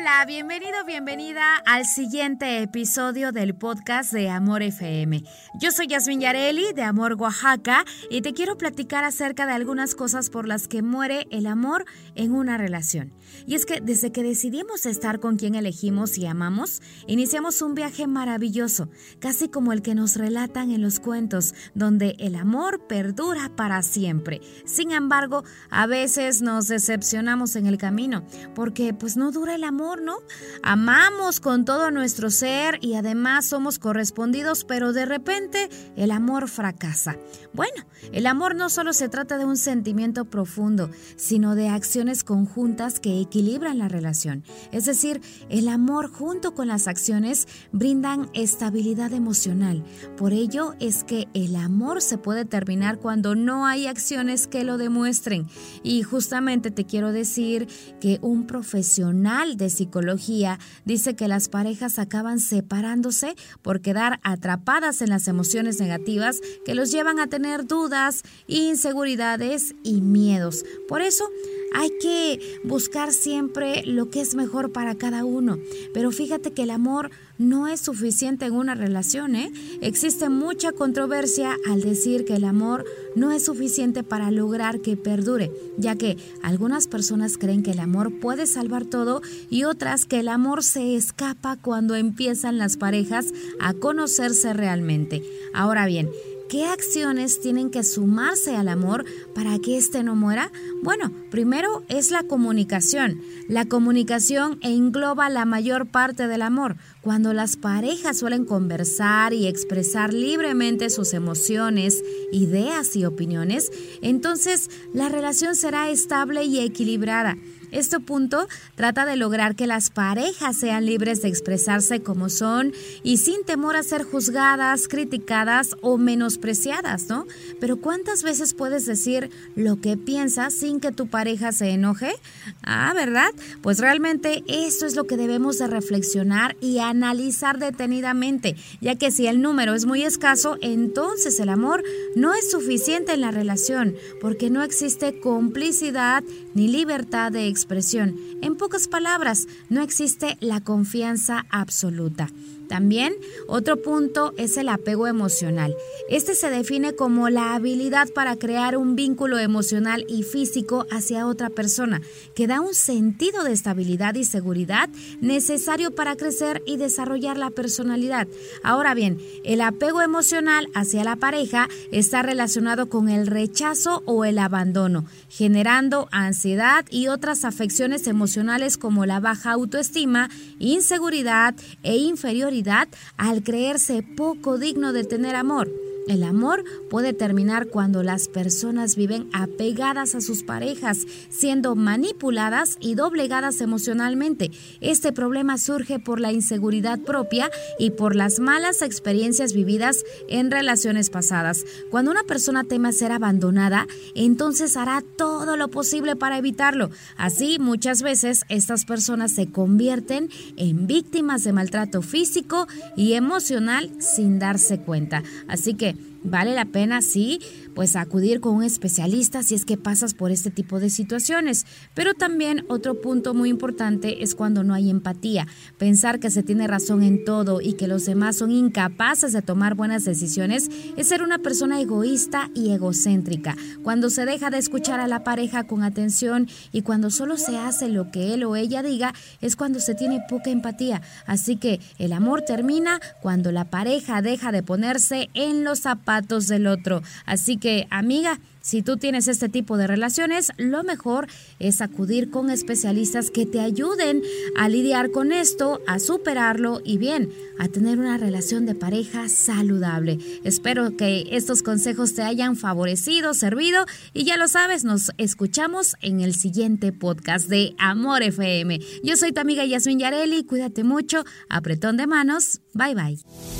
Hola, bienvenido, bienvenida al siguiente episodio del podcast de Amor FM. Yo soy Yasmin Yareli de Amor Oaxaca y te quiero platicar acerca de algunas cosas por las que muere el amor en una relación. Y es que desde que decidimos estar con quien elegimos y amamos, iniciamos un viaje maravilloso, casi como el que nos relatan en los cuentos, donde el amor perdura para siempre. Sin embargo, a veces nos decepcionamos en el camino, porque pues no dura el amor ¿no? Amamos con todo nuestro ser y además somos correspondidos, pero de repente el amor fracasa. Bueno, el amor no solo se trata de un sentimiento profundo, sino de acciones conjuntas que equilibran la relación. Es decir, el amor junto con las acciones brindan estabilidad emocional. Por ello es que el amor se puede terminar cuando no hay acciones que lo demuestren. Y justamente te quiero decir que un profesional de psicología dice que las parejas acaban separándose por quedar atrapadas en las emociones negativas que los llevan a tener dudas, inseguridades y miedos. Por eso, hay que buscar siempre lo que es mejor para cada uno. Pero fíjate que el amor no es suficiente en una relación. ¿eh? Existe mucha controversia al decir que el amor no es suficiente para lograr que perdure, ya que algunas personas creen que el amor puede salvar todo y otras que el amor se escapa cuando empiezan las parejas a conocerse realmente. Ahora bien, ¿Qué acciones tienen que sumarse al amor para que éste no muera? Bueno, primero es la comunicación. La comunicación engloba la mayor parte del amor. Cuando las parejas suelen conversar y expresar libremente sus emociones, ideas y opiniones, entonces la relación será estable y equilibrada. Este punto trata de lograr que las parejas sean libres de expresarse como son y sin temor a ser juzgadas, criticadas o menospreciadas, ¿no? Pero ¿cuántas veces puedes decir lo que piensas sin que tu pareja se enoje? Ah, ¿verdad? Pues realmente esto es lo que debemos de reflexionar y analizar detenidamente, ya que si el número es muy escaso, entonces el amor no es suficiente en la relación, porque no existe complicidad ni libertad de expresión. En pocas palabras, no existe la confianza absoluta. También otro punto es el apego emocional. Este se define como la habilidad para crear un vínculo emocional y físico hacia otra persona, que da un sentido de estabilidad y seguridad necesario para crecer y desarrollar la personalidad. Ahora bien, el apego emocional hacia la pareja está relacionado con el rechazo o el abandono, generando ansiedad y otras afecciones emocionales como la baja autoestima, inseguridad e inferioridad al creerse poco digno de tener amor. El amor puede terminar cuando las personas viven apegadas a sus parejas, siendo manipuladas y doblegadas emocionalmente. Este problema surge por la inseguridad propia y por las malas experiencias vividas en relaciones pasadas. Cuando una persona teme ser abandonada, entonces hará todo lo posible para evitarlo. Así, muchas veces estas personas se convierten en víctimas de maltrato físico y emocional sin darse cuenta. Así que Vale la pena, sí, pues acudir con un especialista si es que pasas por este tipo de situaciones. Pero también otro punto muy importante es cuando no hay empatía. Pensar que se tiene razón en todo y que los demás son incapaces de tomar buenas decisiones es ser una persona egoísta y egocéntrica. Cuando se deja de escuchar a la pareja con atención y cuando solo se hace lo que él o ella diga, es cuando se tiene poca empatía. Así que el amor termina cuando la pareja deja de ponerse en los zapatos del otro. Así amiga, si tú tienes este tipo de relaciones, lo mejor es acudir con especialistas que te ayuden a lidiar con esto, a superarlo y bien, a tener una relación de pareja saludable. Espero que estos consejos te hayan favorecido, servido y ya lo sabes, nos escuchamos en el siguiente podcast de Amor FM. Yo soy tu amiga Yasmin Yareli, cuídate mucho, apretón de manos, bye bye